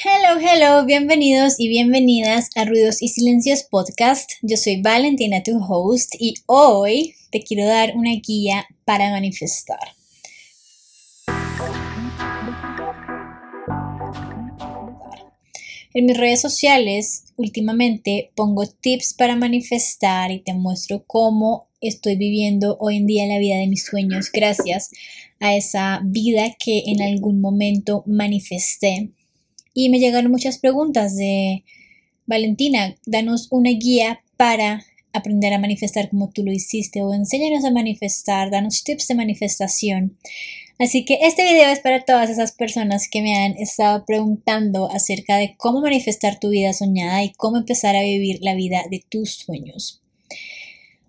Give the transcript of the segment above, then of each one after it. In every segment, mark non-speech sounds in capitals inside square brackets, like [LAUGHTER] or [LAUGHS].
Hello, hello, bienvenidos y bienvenidas a Ruidos y Silencios Podcast. Yo soy Valentina, tu host, y hoy te quiero dar una guía para manifestar. En mis redes sociales últimamente pongo tips para manifestar y te muestro cómo estoy viviendo hoy en día la vida de mis sueños gracias a esa vida que en algún momento manifesté. Y me llegaron muchas preguntas de Valentina, danos una guía para aprender a manifestar como tú lo hiciste o enséñanos a manifestar, danos tips de manifestación. Así que este video es para todas esas personas que me han estado preguntando acerca de cómo manifestar tu vida soñada y cómo empezar a vivir la vida de tus sueños.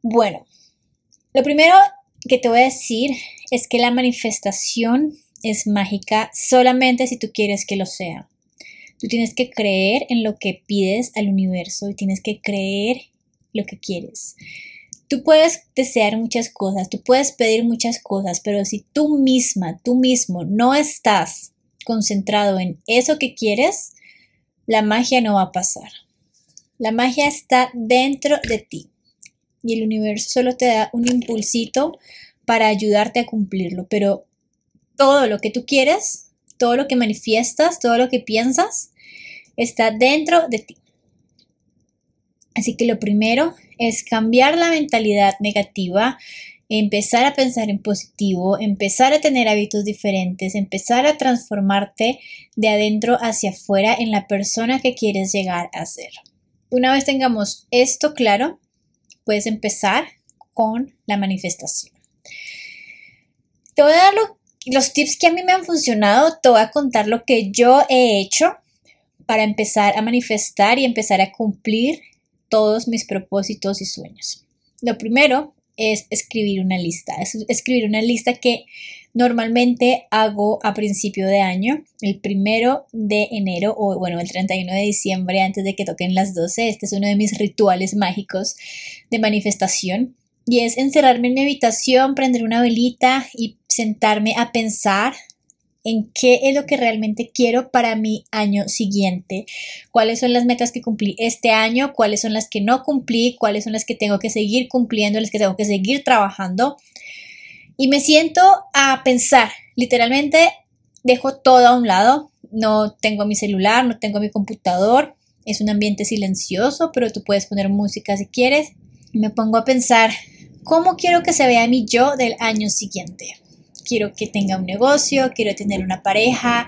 Bueno, lo primero que te voy a decir es que la manifestación es mágica solamente si tú quieres que lo sea. Tú tienes que creer en lo que pides al universo y tienes que creer lo que quieres. Tú puedes desear muchas cosas, tú puedes pedir muchas cosas, pero si tú misma, tú mismo no estás concentrado en eso que quieres, la magia no va a pasar. La magia está dentro de ti y el universo solo te da un impulsito para ayudarte a cumplirlo, pero todo lo que tú quieres, todo lo que manifiestas, todo lo que piensas, está dentro de ti. Así que lo primero es cambiar la mentalidad negativa, empezar a pensar en positivo, empezar a tener hábitos diferentes, empezar a transformarte de adentro hacia afuera en la persona que quieres llegar a ser. Una vez tengamos esto claro, puedes empezar con la manifestación. Te voy a dar los tips que a mí me han funcionado, te voy a contar lo que yo he hecho para empezar a manifestar y empezar a cumplir todos mis propósitos y sueños. Lo primero es escribir una lista. Es escribir una lista que normalmente hago a principio de año, el primero de enero o bueno, el 31 de diciembre antes de que toquen las 12. Este es uno de mis rituales mágicos de manifestación y es encerrarme en mi habitación, prender una velita y sentarme a pensar en qué es lo que realmente quiero para mi año siguiente, cuáles son las metas que cumplí este año, cuáles son las que no cumplí, cuáles son las que tengo que seguir cumpliendo, las que tengo que seguir trabajando. Y me siento a pensar, literalmente dejo todo a un lado, no tengo mi celular, no tengo mi computador, es un ambiente silencioso, pero tú puedes poner música si quieres. Me pongo a pensar, ¿cómo quiero que se vea mi yo del año siguiente? Quiero que tenga un negocio, quiero tener una pareja,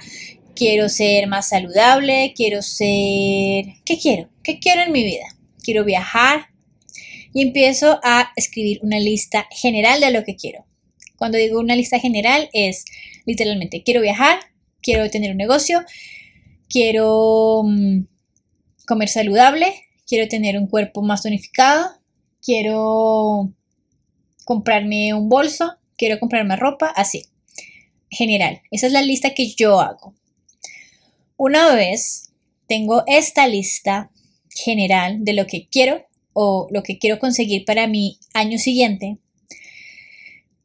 quiero ser más saludable, quiero ser... ¿Qué quiero? ¿Qué quiero en mi vida? Quiero viajar y empiezo a escribir una lista general de lo que quiero. Cuando digo una lista general es literalmente quiero viajar, quiero tener un negocio, quiero mm, comer saludable, quiero tener un cuerpo más tonificado, quiero comprarme un bolso, quiero comprarme ropa, así. General, esa es la lista que yo hago. Una vez tengo esta lista general de lo que quiero o lo que quiero conseguir para mi año siguiente,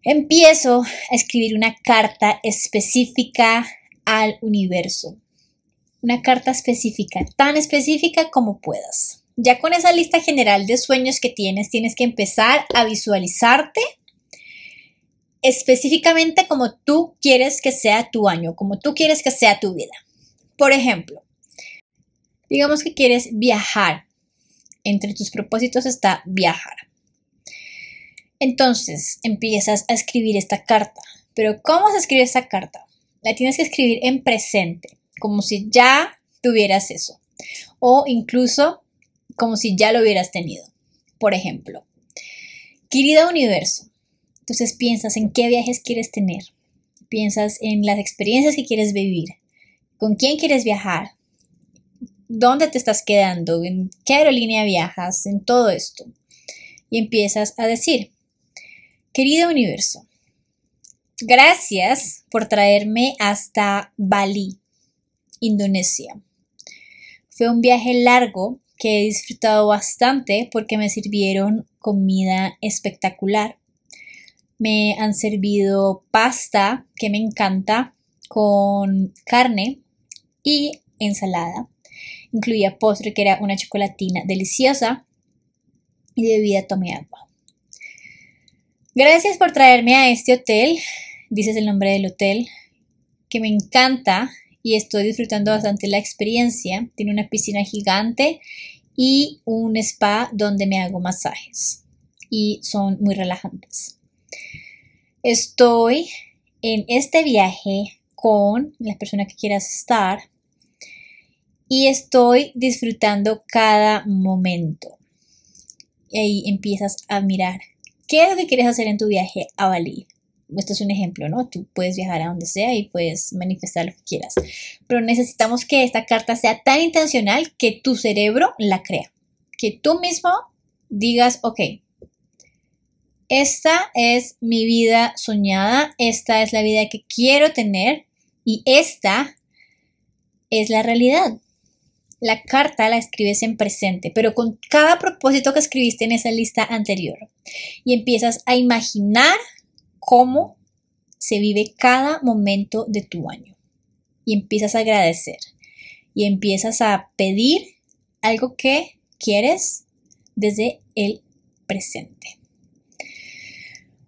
empiezo a escribir una carta específica al universo. Una carta específica, tan específica como puedas. Ya con esa lista general de sueños que tienes, tienes que empezar a visualizarte específicamente como tú quieres que sea tu año, como tú quieres que sea tu vida. Por ejemplo, digamos que quieres viajar. Entre tus propósitos está viajar. Entonces empiezas a escribir esta carta. Pero ¿cómo se escribe esta carta? La tienes que escribir en presente, como si ya tuvieras eso. O incluso como si ya lo hubieras tenido. Por ejemplo, querido universo, entonces piensas en qué viajes quieres tener, piensas en las experiencias que quieres vivir, con quién quieres viajar, dónde te estás quedando, en qué aerolínea viajas, en todo esto. Y empiezas a decir, querido universo, gracias por traerme hasta Bali, Indonesia. Fue un viaje largo que he disfrutado bastante porque me sirvieron comida espectacular me han servido pasta, que me encanta, con carne y ensalada. Incluía postre que era una chocolatina deliciosa y de bebida tomé agua. Gracias por traerme a este hotel, dices el nombre del hotel, que me encanta y estoy disfrutando bastante la experiencia. Tiene una piscina gigante y un spa donde me hago masajes y son muy relajantes. Estoy en este viaje con la persona que quieras estar y estoy disfrutando cada momento. Y ahí empiezas a mirar qué es lo que quieres hacer en tu viaje a Bali. Esto es un ejemplo, ¿no? Tú puedes viajar a donde sea y puedes manifestar lo que quieras. Pero necesitamos que esta carta sea tan intencional que tu cerebro la crea. Que tú mismo digas, ok, esta es mi vida soñada, esta es la vida que quiero tener y esta es la realidad. La carta la escribes en presente, pero con cada propósito que escribiste en esa lista anterior. Y empiezas a imaginar cómo se vive cada momento de tu año. Y empiezas a agradecer. Y empiezas a pedir algo que quieres desde el presente.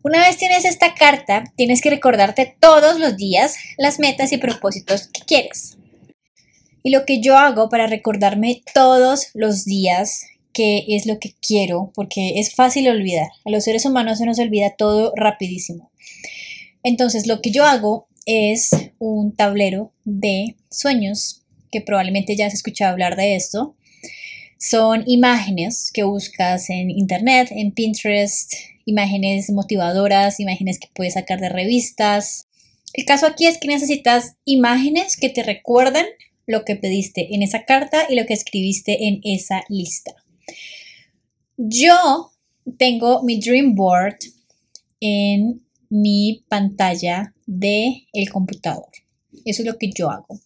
Una vez tienes esta carta, tienes que recordarte todos los días las metas y propósitos que quieres. Y lo que yo hago para recordarme todos los días qué es lo que quiero, porque es fácil olvidar. A los seres humanos se nos olvida todo rapidísimo. Entonces, lo que yo hago es un tablero de sueños, que probablemente ya has escuchado hablar de esto. Son imágenes que buscas en internet, en Pinterest, imágenes motivadoras, imágenes que puedes sacar de revistas. El caso aquí es que necesitas imágenes que te recuerden lo que pediste en esa carta y lo que escribiste en esa lista. Yo tengo mi Dream Board en mi pantalla de el computador. Eso es lo que yo hago.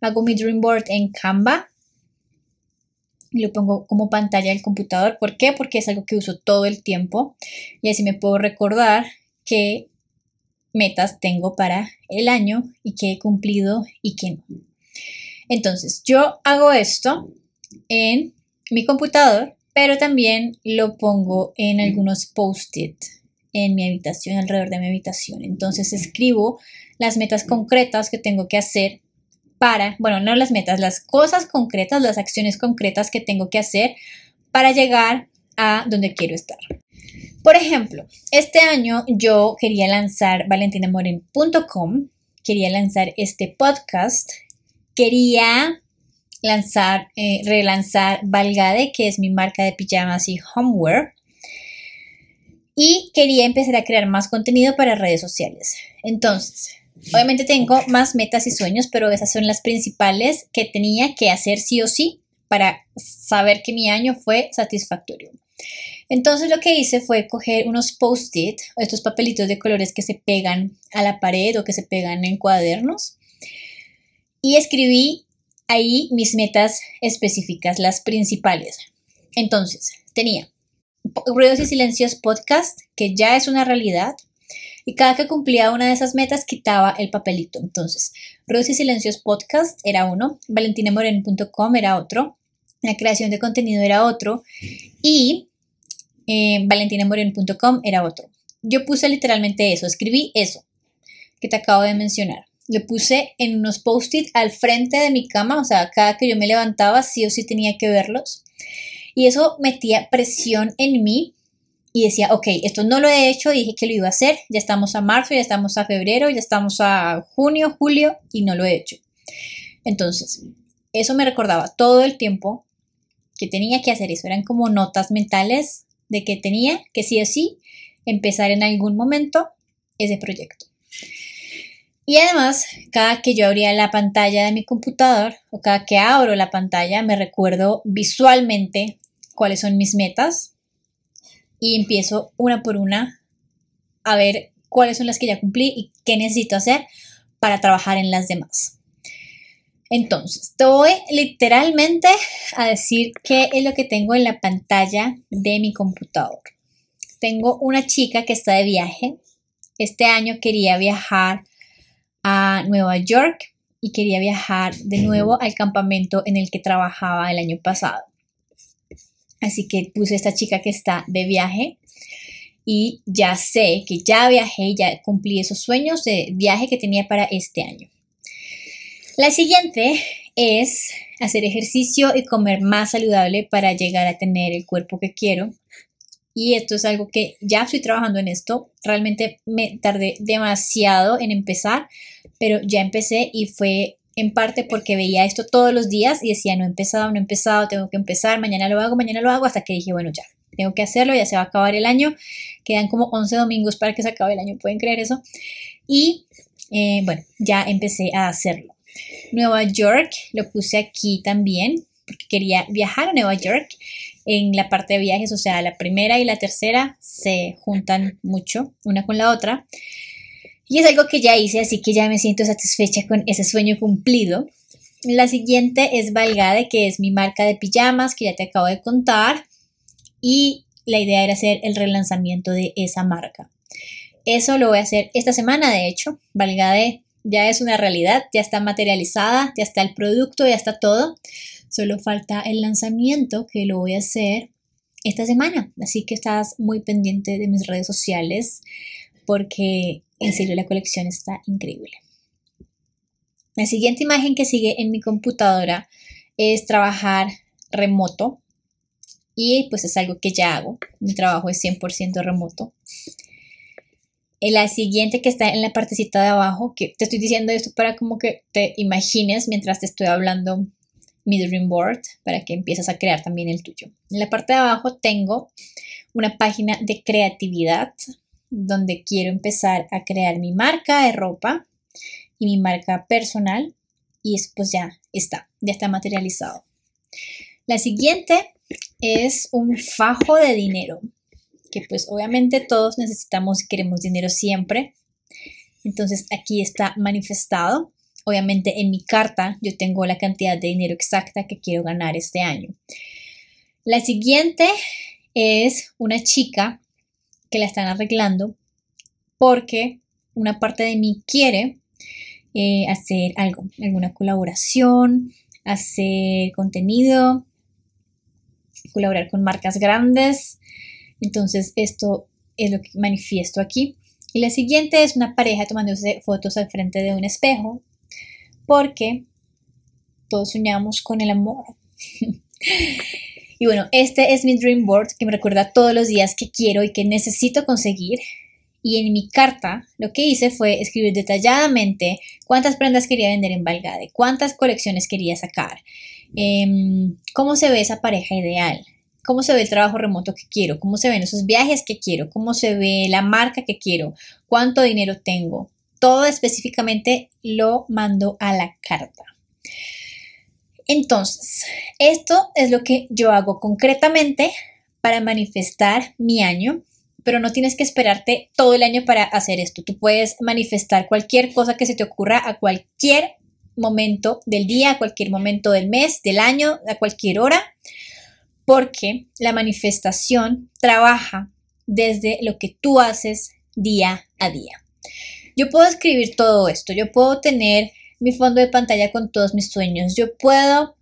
Hago mi Dream Board en Canva lo pongo como pantalla del computador. ¿Por qué? Porque es algo que uso todo el tiempo y así me puedo recordar qué metas tengo para el año y qué he cumplido y qué no. Entonces, yo hago esto en mi computador, pero también lo pongo en algunos post-it en mi habitación, alrededor de mi habitación. Entonces, escribo las metas concretas que tengo que hacer para, bueno, no las metas, las cosas concretas, las acciones concretas que tengo que hacer para llegar a donde quiero estar. Por ejemplo, este año yo quería lanzar valentinamoren.com, quería lanzar este podcast, quería lanzar, eh, relanzar Valgade, que es mi marca de pijamas y homeware, y quería empezar a crear más contenido para redes sociales. Entonces, Obviamente tengo más metas y sueños, pero esas son las principales que tenía que hacer sí o sí para saber que mi año fue satisfactorio. Entonces lo que hice fue coger unos post-it, estos papelitos de colores que se pegan a la pared o que se pegan en cuadernos, y escribí ahí mis metas específicas, las principales. Entonces, tenía Ruidos y Silencios Podcast, que ya es una realidad, y cada que cumplía una de esas metas quitaba el papelito. Entonces, Ruidos y Silencios Podcast era uno, valentinamoren.com era otro, la creación de contenido era otro y eh, era otro. Yo puse literalmente eso, escribí eso que te acabo de mencionar. Lo puse en unos post-it al frente de mi cama, o sea, cada que yo me levantaba sí o sí tenía que verlos. Y eso metía presión en mí y decía, ok, esto no lo he hecho, dije que lo iba a hacer, ya estamos a marzo, ya estamos a febrero, ya estamos a junio, julio y no lo he hecho. Entonces, eso me recordaba todo el tiempo que tenía que hacer eso, eran como notas mentales de que tenía que sí o sí empezar en algún momento ese proyecto. Y además, cada que yo abría la pantalla de mi computador o cada que abro la pantalla, me recuerdo visualmente cuáles son mis metas, y empiezo una por una a ver cuáles son las que ya cumplí y qué necesito hacer para trabajar en las demás. Entonces, te voy literalmente a decir qué es lo que tengo en la pantalla de mi computador. Tengo una chica que está de viaje. Este año quería viajar a Nueva York y quería viajar de nuevo al campamento en el que trabajaba el año pasado. Así que puse esta chica que está de viaje y ya sé que ya viajé, ya cumplí esos sueños de viaje que tenía para este año. La siguiente es hacer ejercicio y comer más saludable para llegar a tener el cuerpo que quiero. Y esto es algo que ya estoy trabajando en esto. Realmente me tardé demasiado en empezar, pero ya empecé y fue en parte porque veía esto todos los días y decía, no he empezado, no he empezado, tengo que empezar, mañana lo hago, mañana lo hago, hasta que dije, bueno, ya, tengo que hacerlo, ya se va a acabar el año, quedan como 11 domingos para que se acabe el año, pueden creer eso. Y eh, bueno, ya empecé a hacerlo. Nueva York, lo puse aquí también, porque quería viajar a Nueva York en la parte de viajes, o sea, la primera y la tercera se juntan mucho una con la otra. Y es algo que ya hice, así que ya me siento satisfecha con ese sueño cumplido. La siguiente es Valgade, que es mi marca de pijamas, que ya te acabo de contar. Y la idea era hacer el relanzamiento de esa marca. Eso lo voy a hacer esta semana, de hecho. Valgade ya es una realidad, ya está materializada, ya está el producto, ya está todo. Solo falta el lanzamiento que lo voy a hacer esta semana. Así que estás muy pendiente de mis redes sociales porque en serio la colección está increíble. La siguiente imagen que sigue en mi computadora es trabajar remoto y pues es algo que ya hago. Mi trabajo es 100% remoto. La siguiente que está en la partecita de abajo, que te estoy diciendo esto para como que te imagines mientras te estoy hablando mi dream board, para que empieces a crear también el tuyo. En la parte de abajo tengo una página de creatividad donde quiero empezar a crear mi marca de ropa y mi marca personal y pues ya está, ya está materializado. La siguiente es un fajo de dinero que pues obviamente todos necesitamos y queremos dinero siempre. Entonces aquí está manifestado. Obviamente en mi carta yo tengo la cantidad de dinero exacta que quiero ganar este año. La siguiente es una chica que la están arreglando porque una parte de mí quiere eh, hacer algo, alguna colaboración, hacer contenido, colaborar con marcas grandes entonces, esto es lo que manifiesto aquí. Y la siguiente es una pareja tomándose fotos al frente de un espejo, porque todos soñamos con el amor. [LAUGHS] y bueno, este es mi dream board que me recuerda todos los días que quiero y que necesito conseguir. Y en mi carta lo que hice fue escribir detalladamente cuántas prendas quería vender en Valgade, cuántas colecciones quería sacar, em, cómo se ve esa pareja ideal, cómo se ve el trabajo remoto que quiero, cómo se ven esos viajes que quiero, cómo se ve la marca que quiero, cuánto dinero tengo. Todo específicamente lo mando a la carta. Entonces, esto es lo que yo hago concretamente para manifestar mi año, pero no tienes que esperarte todo el año para hacer esto. Tú puedes manifestar cualquier cosa que se te ocurra a cualquier momento del día, a cualquier momento del mes, del año, a cualquier hora porque la manifestación trabaja desde lo que tú haces día a día. Yo puedo escribir todo esto, yo puedo tener mi fondo de pantalla con todos mis sueños, yo puedo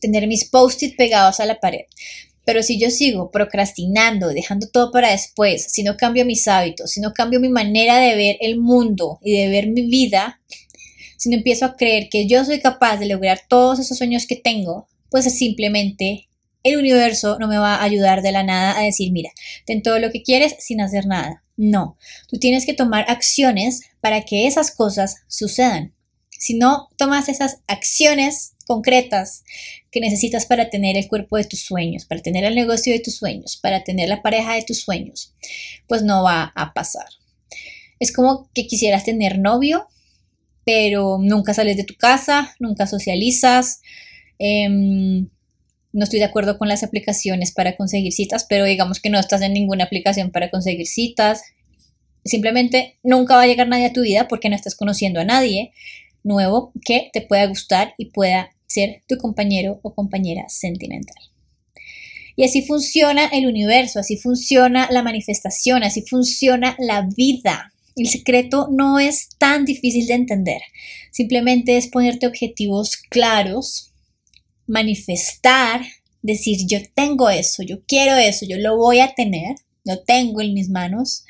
tener mis post-it pegados a la pared, pero si yo sigo procrastinando, dejando todo para después, si no cambio mis hábitos, si no cambio mi manera de ver el mundo y de ver mi vida, si no empiezo a creer que yo soy capaz de lograr todos esos sueños que tengo, pues simplemente el universo no me va a ayudar de la nada a decir, mira, ten todo lo que quieres sin hacer nada. No, tú tienes que tomar acciones para que esas cosas sucedan. Si no tomas esas acciones concretas que necesitas para tener el cuerpo de tus sueños, para tener el negocio de tus sueños, para tener la pareja de tus sueños, pues no va a pasar. Es como que quisieras tener novio, pero nunca sales de tu casa, nunca socializas, Em, no estoy de acuerdo con las aplicaciones para conseguir citas, pero digamos que no estás en ninguna aplicación para conseguir citas. Simplemente nunca va a llegar nadie a tu vida porque no estás conociendo a nadie nuevo que te pueda gustar y pueda ser tu compañero o compañera sentimental. Y así funciona el universo, así funciona la manifestación, así funciona la vida. El secreto no es tan difícil de entender. Simplemente es ponerte objetivos claros, manifestar, decir yo tengo eso, yo quiero eso, yo lo voy a tener, lo tengo en mis manos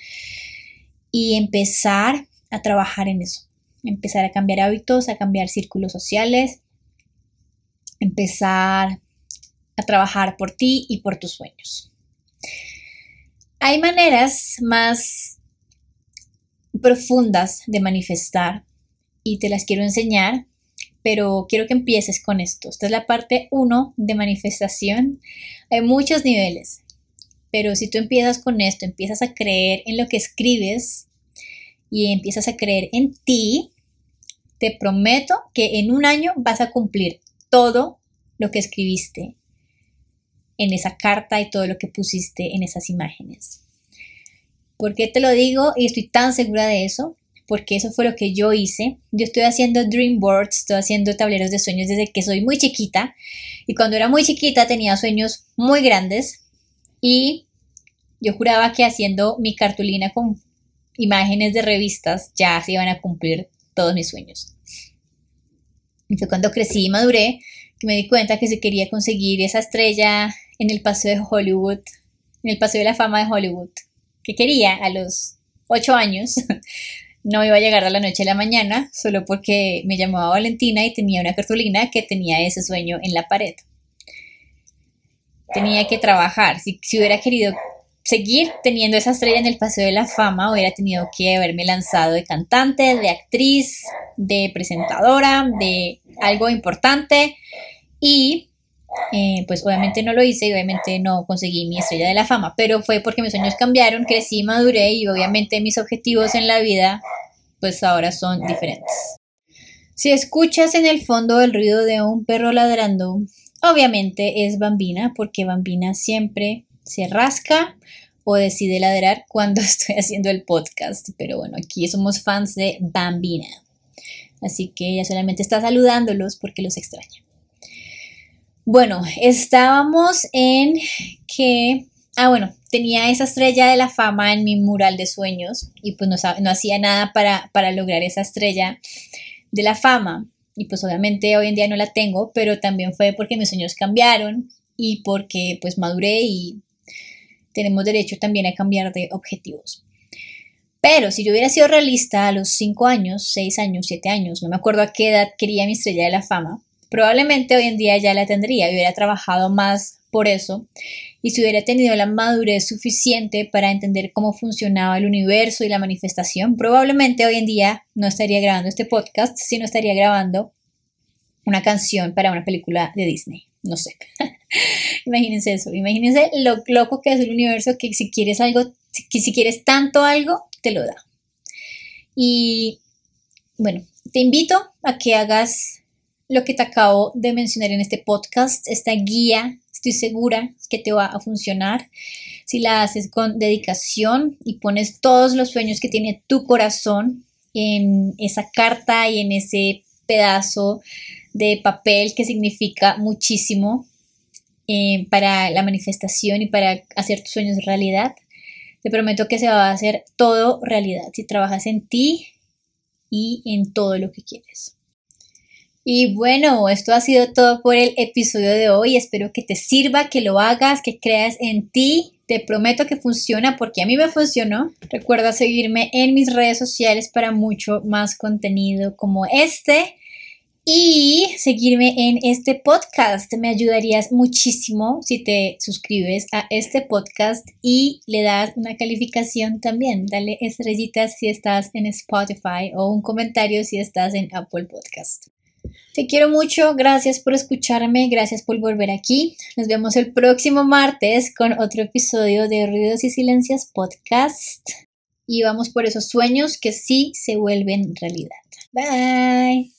y empezar a trabajar en eso. Empezar a cambiar hábitos, a cambiar círculos sociales, empezar a trabajar por ti y por tus sueños. Hay maneras más profundas de manifestar y te las quiero enseñar, pero quiero que empieces con esto. Esta es la parte 1 de manifestación. Hay muchos niveles, pero si tú empiezas con esto, empiezas a creer en lo que escribes y empiezas a creer en ti, te prometo que en un año vas a cumplir todo lo que escribiste en esa carta y todo lo que pusiste en esas imágenes. ¿Por qué te lo digo y estoy tan segura de eso? Porque eso fue lo que yo hice. Yo estoy haciendo dream boards, estoy haciendo tableros de sueños desde que soy muy chiquita. Y cuando era muy chiquita tenía sueños muy grandes. Y yo juraba que haciendo mi cartulina con imágenes de revistas ya se iban a cumplir todos mis sueños. Y fue cuando crecí y maduré que me di cuenta que se quería conseguir esa estrella en el paseo de Hollywood, en el paseo de la fama de Hollywood, que quería a los ocho años. [LAUGHS] No iba a llegar a la noche a la mañana, solo porque me llamaba Valentina y tenía una cartulina que tenía ese sueño en la pared. Tenía que trabajar. Si, si hubiera querido seguir teniendo esa estrella en el Paseo de la Fama, hubiera tenido que haberme lanzado de cantante, de actriz, de presentadora, de algo importante y eh, pues obviamente no lo hice y obviamente no conseguí mi estrella de la fama, pero fue porque mis sueños cambiaron, crecí, maduré y obviamente mis objetivos en la vida pues ahora son diferentes. Si escuchas en el fondo el ruido de un perro ladrando, obviamente es Bambina porque Bambina siempre se rasca o decide ladrar cuando [LAUGHS] estoy haciendo el podcast, pero bueno, aquí somos fans de Bambina. Así que ella solamente está saludándolos porque los extraña. Bueno, estábamos en que, ah, bueno, tenía esa estrella de la fama en mi mural de sueños y pues no, hacía nada para, para lograr esa estrella de la fama. Y pues obviamente hoy en día no la tengo, pero también fue porque mis sueños cambiaron y porque pues maduré y tenemos derecho también a cambiar de objetivos. Pero si yo hubiera sido realista a los 5 años, 6 años, 7 años, no me acuerdo a qué edad quería mi estrella de la fama, probablemente hoy en día ya la tendría y hubiera trabajado más por eso y si hubiera tenido la madurez suficiente para entender cómo funcionaba el universo y la manifestación, probablemente hoy en día no estaría grabando este podcast, sino estaría grabando una canción para una película de Disney. No sé. [LAUGHS] imagínense eso. Imagínense lo loco que es el universo que si quieres algo, que si quieres tanto algo, te lo da. Y bueno, te invito a que hagas lo que te acabo de mencionar en este podcast, esta guía, estoy segura que te va a funcionar si la haces con dedicación y pones todos los sueños que tiene tu corazón en esa carta y en ese pedazo de papel que significa muchísimo eh, para la manifestación y para hacer tus sueños realidad. Te prometo que se va a hacer todo realidad si trabajas en ti y en todo lo que quieres. Y bueno, esto ha sido todo por el episodio de hoy. Espero que te sirva, que lo hagas, que creas en ti. Te prometo que funciona porque a mí me funcionó. Recuerda seguirme en mis redes sociales para mucho más contenido como este. Y seguirme en este podcast. Me ayudarías muchísimo si te suscribes a este podcast y le das una calificación también. Dale estrellitas si estás en Spotify o un comentario si estás en Apple Podcast. Te quiero mucho, gracias por escucharme, gracias por volver aquí. Nos vemos el próximo martes con otro episodio de Ruidos y Silencias Podcast. Y vamos por esos sueños que sí se vuelven realidad. Bye.